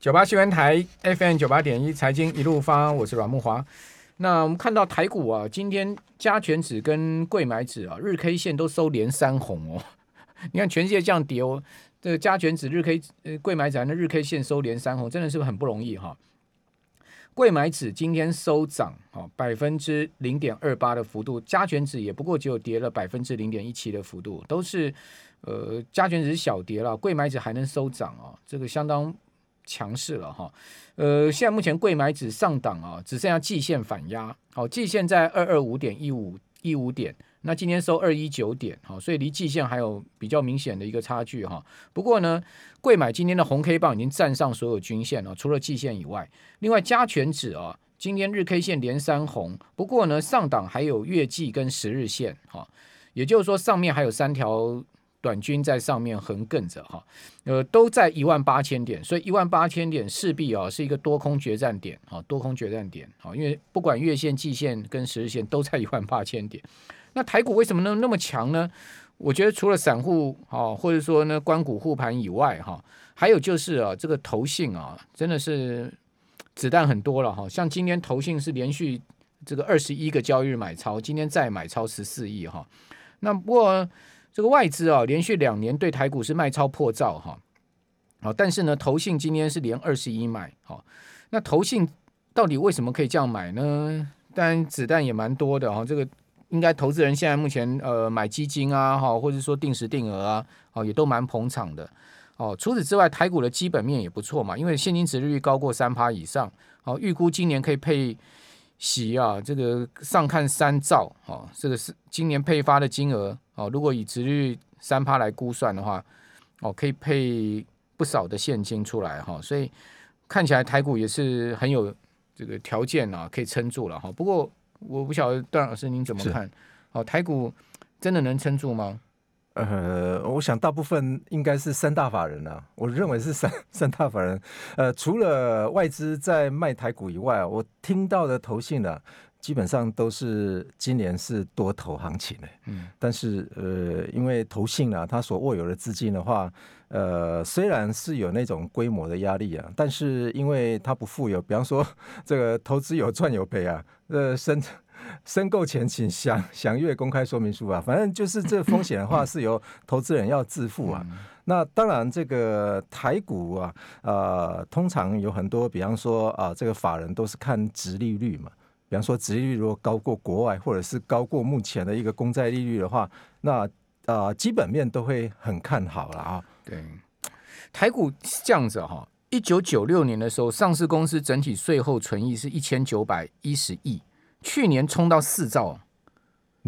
九八新闻台 FM 九八点一财经一路发，我是阮木华。那我们看到台股啊，今天加权指跟柜买指啊，日 K 线都收连三红哦。你看全世界这样跌哦，这个加权指日 K 呃柜买指的日 K 线收连三红，真的是很不容易哈？柜买指今天收涨啊，百分之零点二八的幅度，加权指也不过只有跌了百分之零点一七的幅度，都是呃加权指小跌了，柜买指还能收涨啊，这个相当。强势了哈，呃，现在目前柜买指上档啊，只剩下季线反压，好，季线在二二五点一五一五点，那今天收二一九点，好，所以离季线还有比较明显的一个差距哈。不过呢，柜买今天的红 K 棒已经站上所有均线了，除了季线以外，另外加权指啊，今天日 K 线连三红，不过呢，上档还有月季跟十日线哈，也就是说上面还有三条。短均在上面横亘着哈，呃，都在一万八千点，所以一万八千点势必啊是一个多空决战点啊，多空决战点啊，因为不管月线、季线跟十日线都在一万八千点。那台股为什么能那么强呢？我觉得除了散户啊，或者说呢关股护盘以外哈，还有就是啊，这个投信啊，真的是子弹很多了哈。像今天投信是连续这个二十一个交易日买超，今天再买超十四亿哈。那不过。这个外资啊，连续两年对台股是卖超破兆哈，好，但是呢，投信今天是连二十一买，好，那投信到底为什么可以这样买呢？当然子弹也蛮多的哈，这个应该投资人现在目前呃买基金啊哈，或者说定时定额啊，哦也都蛮捧场的哦。除此之外，台股的基本面也不错嘛，因为现金殖利率高过三趴以上，好，预估今年可以配息啊，这个上看三兆，哦，这个是今年配发的金额。哦，如果以值率三趴来估算的话，哦，可以配不少的现金出来哈，所以看起来台股也是很有这个条件啊，可以撑住了哈。不过我不晓得段老师您怎么看？哦，台股真的能撑住吗？呃，我想大部分应该是三大法人啊，我认为是三 三大法人。呃，除了外资在卖台股以外，我听到的投信呢、啊。基本上都是今年是多头行情的，嗯，但是呃，因为投信啊，它所握有的资金的话，呃，虽然是有那种规模的压力啊，但是因为它不富有，比方说 这个投资有赚有赔啊，呃，申申购前请详详阅公开说明书啊，反正就是这风险的话 是由投资人要自负啊。那当然，这个台股啊，呃，通常有很多，比方说啊，这个法人都是看殖利率嘛。比方说，殖利率如果高过国外，或者是高过目前的一个公债利率的话，那啊、呃，基本面都会很看好了啊。对，台股是这样子哈，一九九六年的时候，上市公司整体税后存益是一千九百一十亿，去年冲到四兆，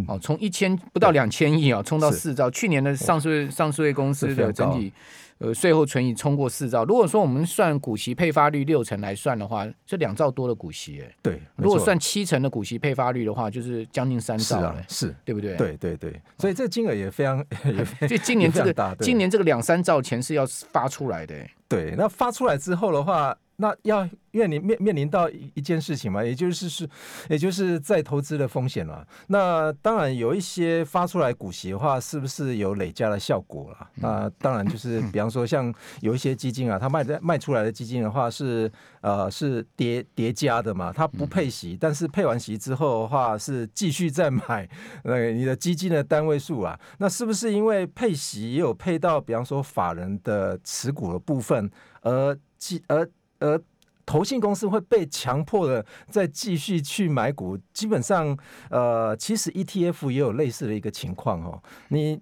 哦，从一千不到两千亿啊，冲到四兆。去年的上市上市公司的整体。呃，税后存益冲过四兆。如果说我们算股息配发率六成来算的话，这两兆多的股息，哎，对。如果算七成的股息配发率的话，就是将近三兆，了，是，对不对？对对对。所以这个金额也非常，就今年这个今年这个两三兆钱是要发出来的。对，那发出来之后的话。那要面临面面临到一件事情嘛，也就是是，也就是再投资的风险了。那当然有一些发出来股息的话，是不是有累加的效果了？那当然就是，比方说像有一些基金啊，它卖的卖出来的基金的话是呃是叠叠加的嘛，它不配息，但是配完息之后的话是继续再买呃你的基金的单位数啊，那是不是因为配息也有配到，比方说法人的持股的部分而继而呃，投信公司会被强迫的再继续去买股，基本上，呃，其实 ETF 也有类似的一个情况哦。你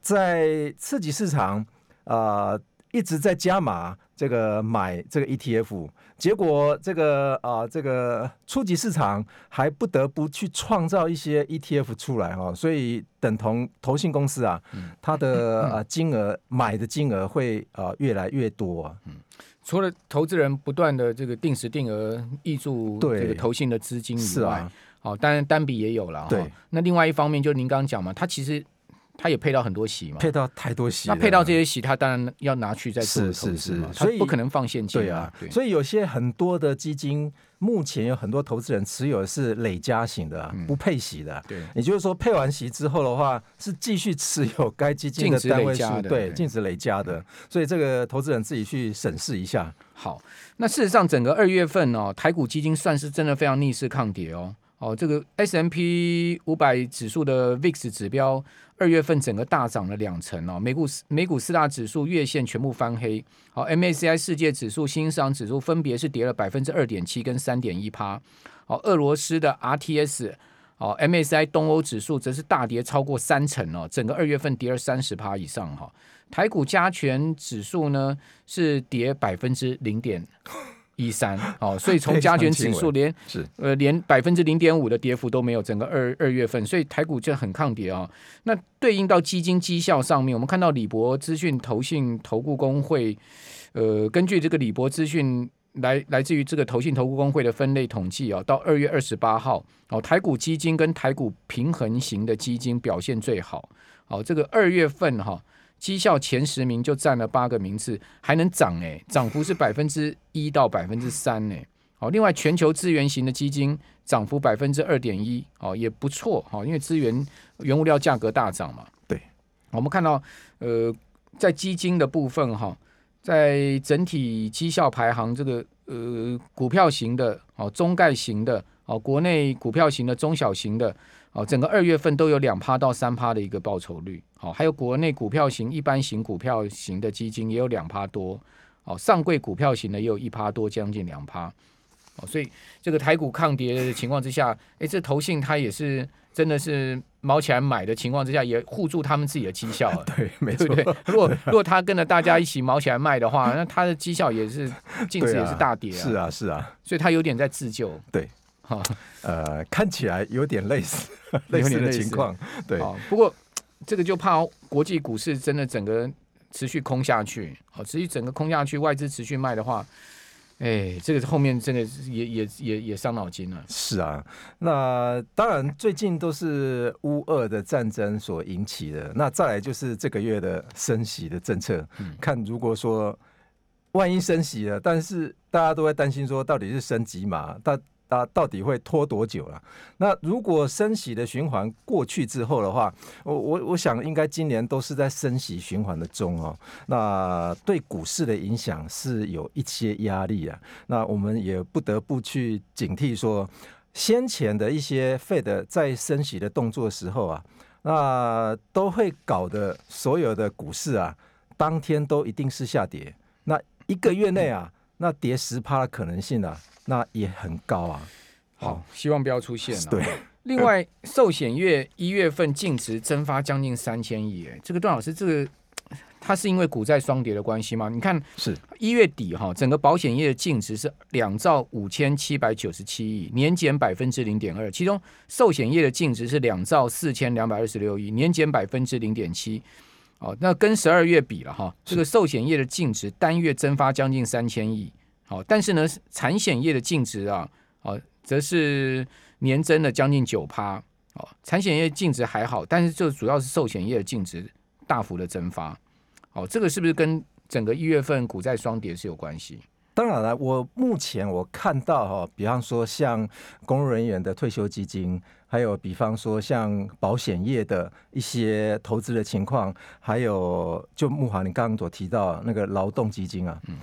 在刺激市场啊、呃、一直在加码这个买这个 ETF，结果这个啊、呃、这个初级市场还不得不去创造一些 ETF 出来哦，所以等同投信公司啊，它的啊金额买的金额会啊越来越多啊。除了投资人不断的这个定时定额挹注这个投信的资金以外，好、啊，当然单笔也有了。对，那另外一方面就是您刚刚讲嘛，它其实他也配到很多席嘛，配到太多席，那配到这些席，他当然要拿去再做投资嘛，所以不可能放现金对啊。所以有些很多的基金，目前有很多投资人持有的是累加型的，不配息的。对，也就是说配完息之后的话，是继续持有该基金的单位数，对，净值累加的。所以这个投资人自己去审视一下。好，那事实上整个二月份哦，台股基金算是真的非常逆势抗跌哦。哦，这个 S M P 五百指数的 VIX 指标二月份整个大涨了两成哦，美股美股四大指数月线全部翻黑。好 M A C I 世界指数、新兴市场指数分别是跌了百分之二点七跟三点一趴。好，俄罗斯的 RTS 哦，MSCI 东欧指数则是大跌超过三成哦，整个二月份跌了三十趴以上哈。台股加权指数呢是跌百分之零点。一三 哦，所以从加权指数连是呃连百分之零点五的跌幅都没有，整个二二月份，所以台股就很抗跌啊、哦。那对应到基金绩效上面，我们看到李博资讯投信投顾工会，呃，根据这个李博资讯来来自于这个投信投顾工会的分类统计啊、哦，到二月二十八号哦，台股基金跟台股平衡型的基金表现最好。好、哦，这个二月份哈。哦绩效前十名就占了八个名次，还能涨哎，涨幅是百分之一到百分之三呢。好，另外全球资源型的基金涨幅百分之二点一，哦也不错哈，因为资源原物料价格大涨嘛。对，我们看到呃，在基金的部分哈，在整体绩效排行这个呃股票型的哦中概型的哦国内股票型的中小型的。哦，整个二月份都有两趴到三趴的一个报酬率，好，还有国内股票型、一般型股票型的基金也有两趴多，哦，上柜股票型的也有一趴多，将近两趴，哦，所以这个台股抗跌的情况之下，诶，这投信它也是真的是毛起来买的情况之下，也护住他们自己的绩效，对，没错，对，如果如果他跟着大家一起毛起来卖的话，那他的绩效也是 净值也是大跌啊，是啊，是啊，所以他有点在自救，对。哈，呃，看起来有点类似类似的情况，对。不过这个就怕国际股市真的整个持续空下去，好，持续整个空下去，外资持续卖的话，哎，这个后面真的也也也也伤脑筋了。是啊，那当然最近都是乌俄的战争所引起的，那再来就是这个月的升息的政策，嗯、看如果说万一升息了，但是大家都会担心说到底是升几码，但它到底会拖多久了？那如果升息的循环过去之后的话，我我我想应该今年都是在升息循环的中哦。那对股市的影响是有一些压力啊。那我们也不得不去警惕说，先前的一些 Fed 在升息的动作的时候啊，那都会搞得所有的股市啊，当天都一定是下跌。那一个月内啊，那跌十趴的可能性啊。那也很高啊，好，希望不要出现了。对，另外，寿险业一月份净值蒸发将近三千亿，哎，这个段老师，这个它是因为股债双跌的关系吗？你看，是一月底哈，整个保险业的净值是两兆五千七百九十七亿，年减百分之零点二，其中寿险业的净值是两兆四千两百二十六亿，年减百分之零点七。哦，那跟十二月比了哈，这个寿险业的净值单月蒸发将近三千亿。好，但是呢，产险业的净值啊，哦，则是年增了将近九趴。哦，产险业净值还好，但是就主要是寿险业的净值大幅的蒸发。哦，这个是不是跟整个一月份股债双跌是有关系？当然了，我目前我看到哈，比方说像公务人员的退休基金，还有比方说像保险业的一些投资的情况，还有就慕驊你刚刚所提到那个劳动基金啊，嗯。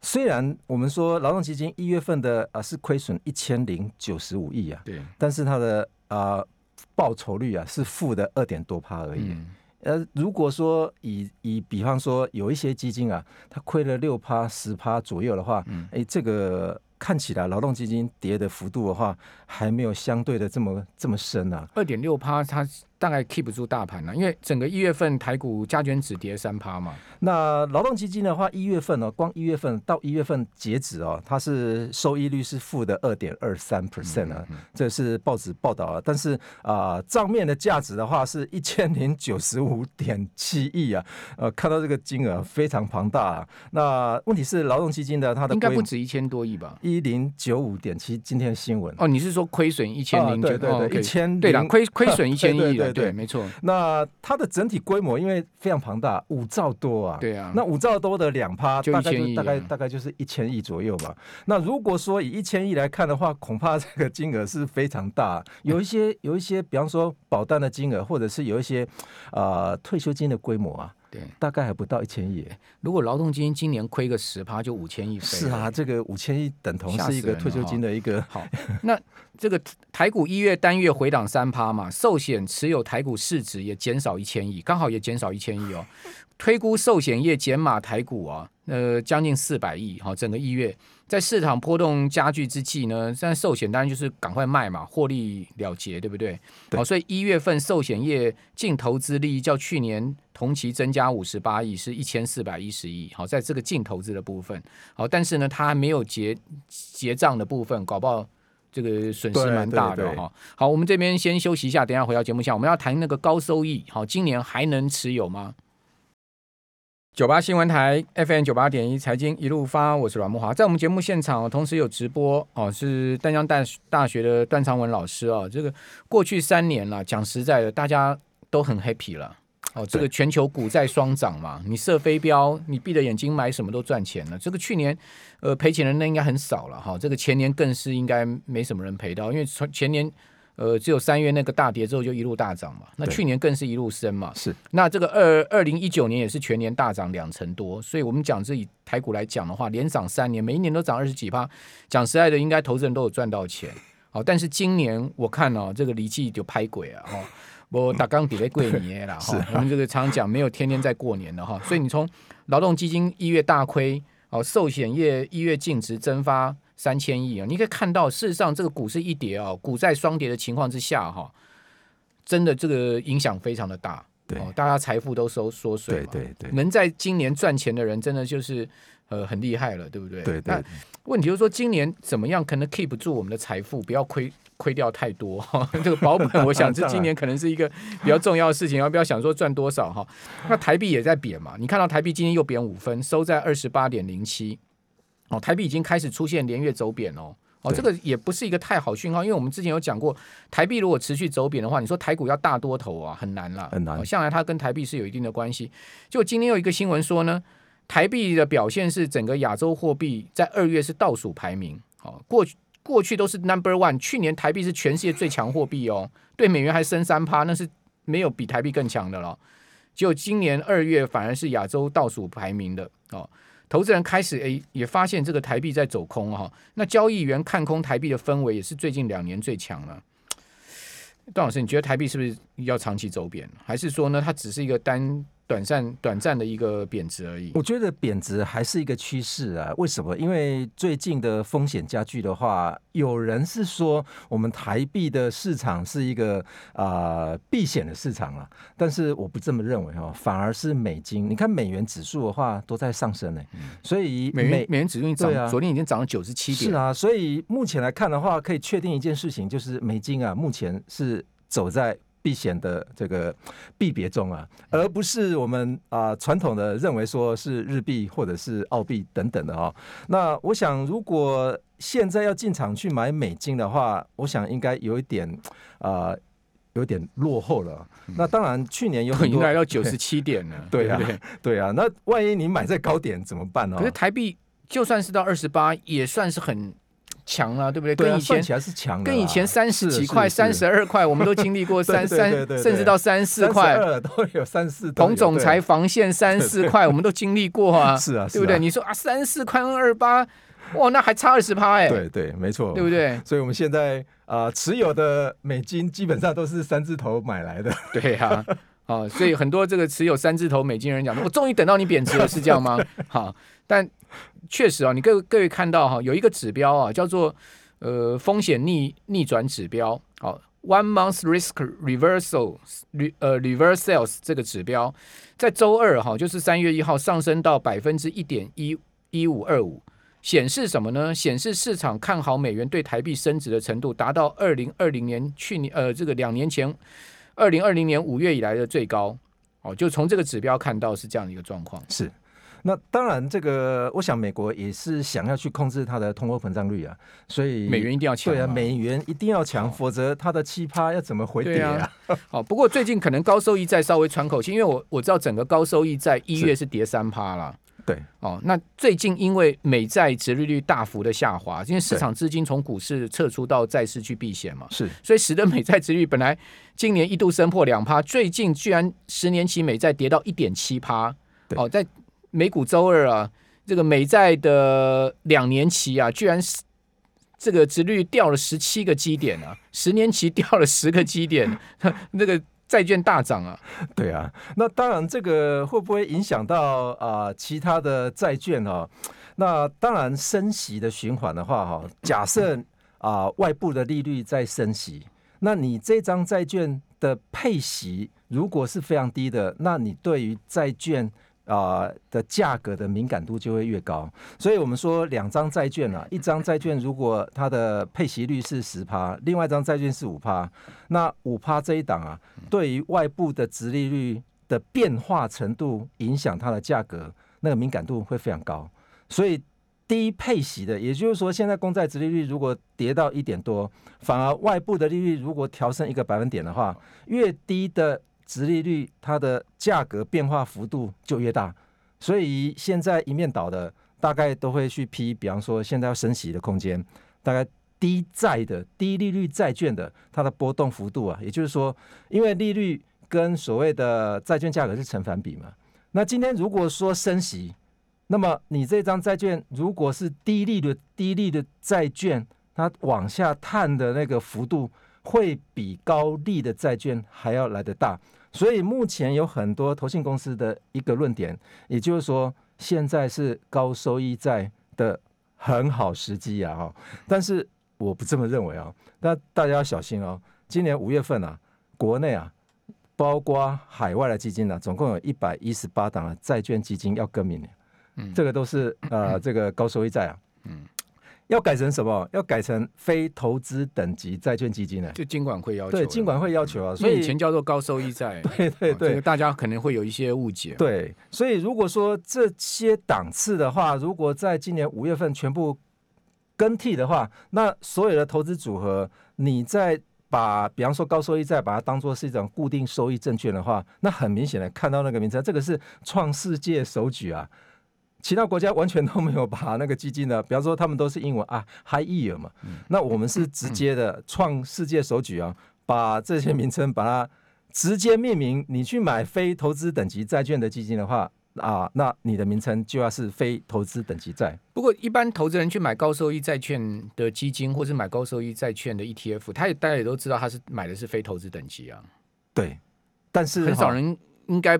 虽然我们说劳动基金一月份的啊是亏损一千零九十五亿啊，对，但是它的啊报酬率啊是负的二点多趴而已。呃，如果说以以比方说有一些基金啊，它亏了六趴十趴左右的话，哎，这个看起来劳动基金跌的幅度的话，还没有相对的这么这么深啊。二点六趴，它大概 keep 不住大盘了，因为整个一月份台股加权只跌三趴嘛。那劳动基金的话，一月份呢，光一月份到一月份截止哦，它是收益率是负的二点二三 percent 啊，这是报纸报道啊。但是啊，账面的价值的话是一千零九十五点七亿啊，呃，看到这个金额非常庞大啊。那问题是劳动基金的它的应该不止一千多亿吧？一零九五点七，今天的新闻哦，你是说亏损一千零九？对对对，一千对了，亏亏损一千亿了。对对，没错。那它的整体规模因为非常庞大，五兆多啊。对啊。那五兆多的两趴，大概就，大概大概就是一千亿左右吧。那如果说以一千亿来看的话，恐怕这个金额是非常大。有一些有一些，比方说保单的金额，或者是有一些呃退休金的规模啊。对，大概还不到一千亿。如果劳动基金今年亏个十趴，就五千亿。是啊，这个五千亿等同是一个退休金的一个。好，那这个台股一月单月回档三趴嘛，寿险持有台股市值也减少一千亿，刚好也减少一千亿哦。推估寿险业减码台股啊，呃，将近四百亿。哈，整个一月。在市场波动加剧之际呢，现在寿险当然就是赶快卖嘛，获利了结，对不对？对。好，所以一月份寿险业净投资利益较去年同期增加五十八亿，是一千四百一十亿。好，在这个净投资的部分，好，但是呢，它还没有结结账的部分，搞不好这个损失蛮大的哈。好，我们这边先休息一下，等一下回到节目下，我们要谈那个高收益，好，今年还能持有吗？九八新闻台 FM 九八点一财经一路发，我是阮慕华，在我们节目现场同时有直播哦，是丹江大大学的段长文老师哦。这个过去三年了，讲实在的，大家都很 happy 了哦。这个全球股债双涨嘛，你射飞镖，你闭着眼睛买什么都赚钱了。这个去年呃赔钱的人那应该很少了哈，这个前年更是应该没什么人赔到，因为从前年。呃，只有三月那个大跌之后就一路大涨嘛，那去年更是一路升嘛。是，那这个二二零一九年也是全年大涨两成多，所以我们讲这以台股来讲的话，连涨三年，每一年都涨二十几趴。讲实在的，应该投资人都有赚到钱。好，但是今年我看哦，这个礼记就拍鬼啊，哈，我打刚底在过年了 哈。我们这个常讲没有天天在过年的哈，所以你从劳动基金一月大亏，哦，寿险业一月净值蒸发。三千亿啊！你可以看到，事实上这个股市一跌啊，股债双跌的情况之下，哈，真的这个影响非常的大。对，大家财富都收缩水。对对对，能在今年赚钱的人，真的就是呃很厉害了，对不对？对对。那问题就是说，今年怎么样可能 keep 住我们的财富，不要亏亏掉太多哈？这个保本，我想这今年可能是一个比较重要的事情，要不要想说赚多少哈？那台币也在贬嘛？你看到台币今天又贬五分，收在二十八点零七。哦，台币已经开始出现连月走贬哦，哦，这个也不是一个太好讯号，因为我们之前有讲过，台币如果持续走贬的话，你说台股要大多头啊，很难了，很难。向来它跟台币是有一定的关系。就今天有一个新闻说呢，台币的表现是整个亚洲货币在二月是倒数排名，哦，过去过去都是 number one，去年台币是全世界最强货币哦，对美元还升三趴，那是没有比台币更强的了。就今年二月反而是亚洲倒数排名的哦。投资人开始诶也发现这个台币在走空哈，那交易员看空台币的氛围也是最近两年最强了。段老师，你觉得台币是不是要长期走贬，还是说呢，它只是一个单？短暂短暂的一个贬值而已。我觉得贬值还是一个趋势啊。为什么？因为最近的风险加剧的话，有人是说我们台币的市场是一个啊、呃、避险的市场啊，但是我不这么认为哦，反而是美金。你看美元指数的话都在上升呢，所以美元美元指数涨，啊，昨天已经涨了九十七点。是啊，所以目前来看的话，可以确定一件事情，就是美金啊，目前是走在。避险的这个币别中啊，而不是我们啊传统的认为说是日币或者是澳币等等的哈。那我想，如果现在要进场去买美金的话，我想应该有一点啊、呃，有点落后了。那当然，去年有很多来到 九十七点了，对啊，对啊。那万一你买在高点怎么办呢？可是台币就算是到二十八，也算是很。强了，对不对？跟以前跟以前三十几块、三十二块，我们都经历过 三三，甚至到三四块，都有三四。同总裁防线三四块，我们都经历过啊，是啊，对不对？你说啊，三四块二八，哇，那还差二十趴哎，对对，没错，对不对？所以我们现在啊，持有的美金基本上都是三字头买来的，对呀，啊，所以很多这个持有三字头美金人讲，我终于等到你贬值了，是这样吗？好，但。确实啊，你各各位看到哈，有一个指标啊，叫做呃风险逆逆转指标，好，one month risk reversal，re 呃 reversals 这个指标，在周二哈，就是三月一号上升到百分之一点一一五二五，显示什么呢？显示市场看好美元对台币升值的程度达到二零二零年去年呃这个两年前二零二零年五月以来的最高，哦，就从这个指标看到是这样的一个状况，是。那当然，这个我想美国也是想要去控制它的通货膨胀率啊，所以美元一定要强。对啊，美元一定要强，哦、否则它的七趴要怎么回跌啊？哦，不过最近可能高收益债稍微喘口气，因为我我知道整个高收益债一月是跌三趴了。对，哦，那最近因为美债殖利率大幅的下滑，因为市场资金从股市撤出到债市去避险嘛，是，所以使得美债殖利率本来今年一度升破两趴，最近居然十年期美债跌到一点七趴。哦，在美股周二啊，这个美债的两年期啊，居然是这个殖率掉了十七个基点啊，十年期掉了十个基点，那个。债券大涨啊，对啊，那当然这个会不会影响到啊、呃、其他的债券哈、哦？那当然升息的循环的话哈，假设 啊、呃、外部的利率在升息，那你这张债券的配息如果是非常低的，那你对于债券。啊、的价格的敏感度就会越高，所以我们说两张债券啊，一张债券如果它的配息率是十趴，另外一张债券是五趴，那五趴这一档啊，对于外部的殖利率的变化程度影响它的价格，那个敏感度会非常高。所以低配息的，也就是说现在公债殖利率如果跌到一点多，反而外部的利率如果调升一个百分点的话，越低的。殖利率它的价格变化幅度就越大，所以现在一面倒的大概都会去批，比方说现在要升息的空间，大概低债的低利率债券的它的波动幅度啊，也就是说，因为利率跟所谓的债券价格是成反比嘛，那今天如果说升息，那么你这张债券如果是低利率低利的债券，它往下探的那个幅度会比高利的债券还要来得大。所以目前有很多投信公司的一个论点，也就是说，现在是高收益债的很好时机啊！哈，但是我不这么认为啊。那大家要小心哦。今年五月份啊，国内啊，包括海外的基金啊，总共有一百一十八档的债券基金要更名。嗯，这个都是呃，这个高收益债啊。嗯。要改成什么？要改成非投资等级债券基金呢？就金管会要求。对，金管会要求啊。所以以前叫做高收益债。对对对，这个大家可能会有一些误解。对，所以如果说这些档次的话，如果在今年五月份全部更替的话，那所有的投资组合，你在把比方说高收益债把它当做是一种固定收益证券的话，那很明显的看到那个名称，这个是创世界首举啊。其他国家完全都没有把那个基金呢，比方说他们都是英文啊，high yield 嘛，那我们是直接的创世界首举啊，把这些名称把它直接命名。你去买非投资等级债券的基金的话啊，那你的名称就要是非投资等级债。不过一般投资人去买高收益债券的基金，或是买高收益债券的 ETF，他也大家也都知道他是买的是非投资等级啊。对，但是很少人应该。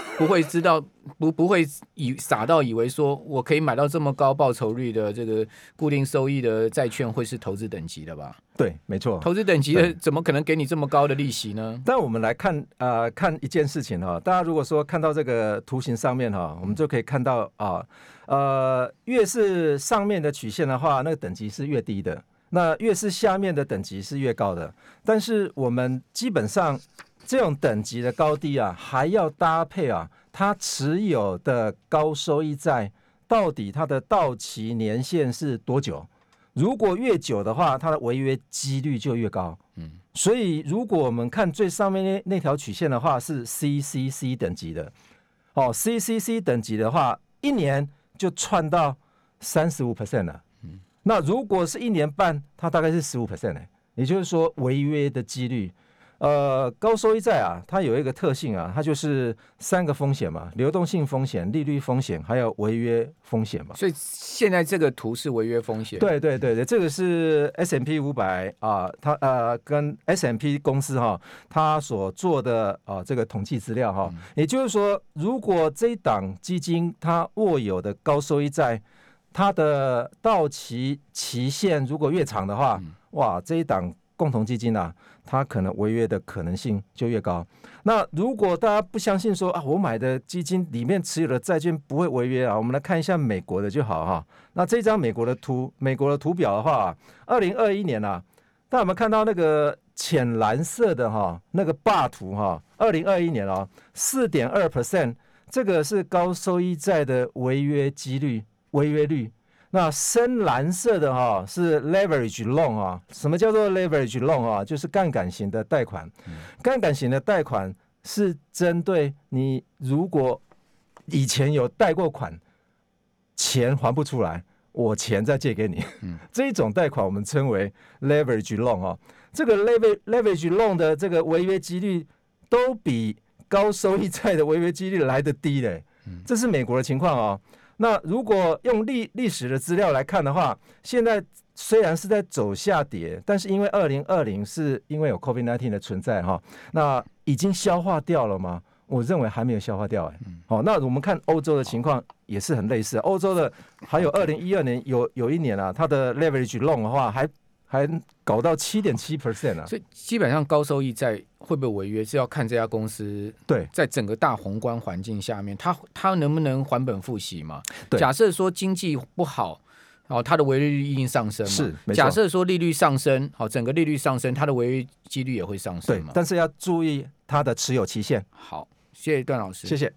不会知道，不不会以傻到以为说我可以买到这么高报酬率的这个固定收益的债券会是投资等级的吧？对，没错，投资等级的怎么可能给你这么高的利息呢？但我们来看呃看一件事情哈，大家如果说看到这个图形上面哈，我们就可以看到啊呃越是上面的曲线的话，那个等级是越低的；那越是下面的等级是越高的。但是我们基本上。这种等级的高低啊，还要搭配啊，它持有的高收益债到底它的到期年限是多久？如果越久的话，它的违约几率就越高。嗯，所以如果我们看最上面那那条曲线的话，是 CCC 等级的。哦，CCC 等级的话，一年就窜到三十五 percent 了。嗯，那如果是一年半，它大概是十五 percent 呢，也就是说违约的几率。呃，高收益债啊，它有一个特性啊，它就是三个风险嘛，流动性风险、利率风险，还有违约风险嘛。所以现在这个图是违约风险。对对对对，这个是 S M P 五百啊，它呃跟 S M P 公司哈、啊，它所做的啊这个统计资料哈、啊，嗯、也就是说，如果这一档基金它握有的高收益债，它的到期期限如果越长的话，嗯、哇，这一档。共同基金啊，它可能违约的可能性就越高。那如果大家不相信说啊，我买的基金里面持有的债券不会违约啊，我们来看一下美国的就好哈。那这张美国的图，美国的图表的话，二零二一年啊，大家有没有看到那个浅蓝色的哈那个霸图哈？二零二一年啊，四点二 percent 这个是高收益债的违约几率、违约率。那深蓝色的哈是 leverage loan 啊，什么叫做 leverage loan 啊？就是杠杆型的贷款。杠杆型的贷款是针对你如果以前有贷过款，钱还不出来，我钱再借给你。这一种贷款我们称为 leverage loan 啊。这个 lever leverage loan 的这个违约几率都比高收益债的违约几率来得低嘞。这是美国的情况啊。那如果用历历史的资料来看的话，现在虽然是在走下跌，但是因为二零二零是因为有 COVID-19 的存在哈，那已经消化掉了吗？我认为还没有消化掉哎。好，那我们看欧洲的情况也是很类似，欧洲的还有二零一二年有有一年啊，它的 leverage loan 的话还。还搞到七点七 percent 啊！所以基本上高收益债会不会违约，是要看这家公司对在整个大宏观环境下面，它它能不能还本付息嘛？对，假设说经济不好，哦，它的违约率一定上升嘛。是，假设说利率上升，好，整个利率上升，它的违约几率也会上升嘛。对，但是要注意它的持有期限。好，谢谢段老师，谢谢。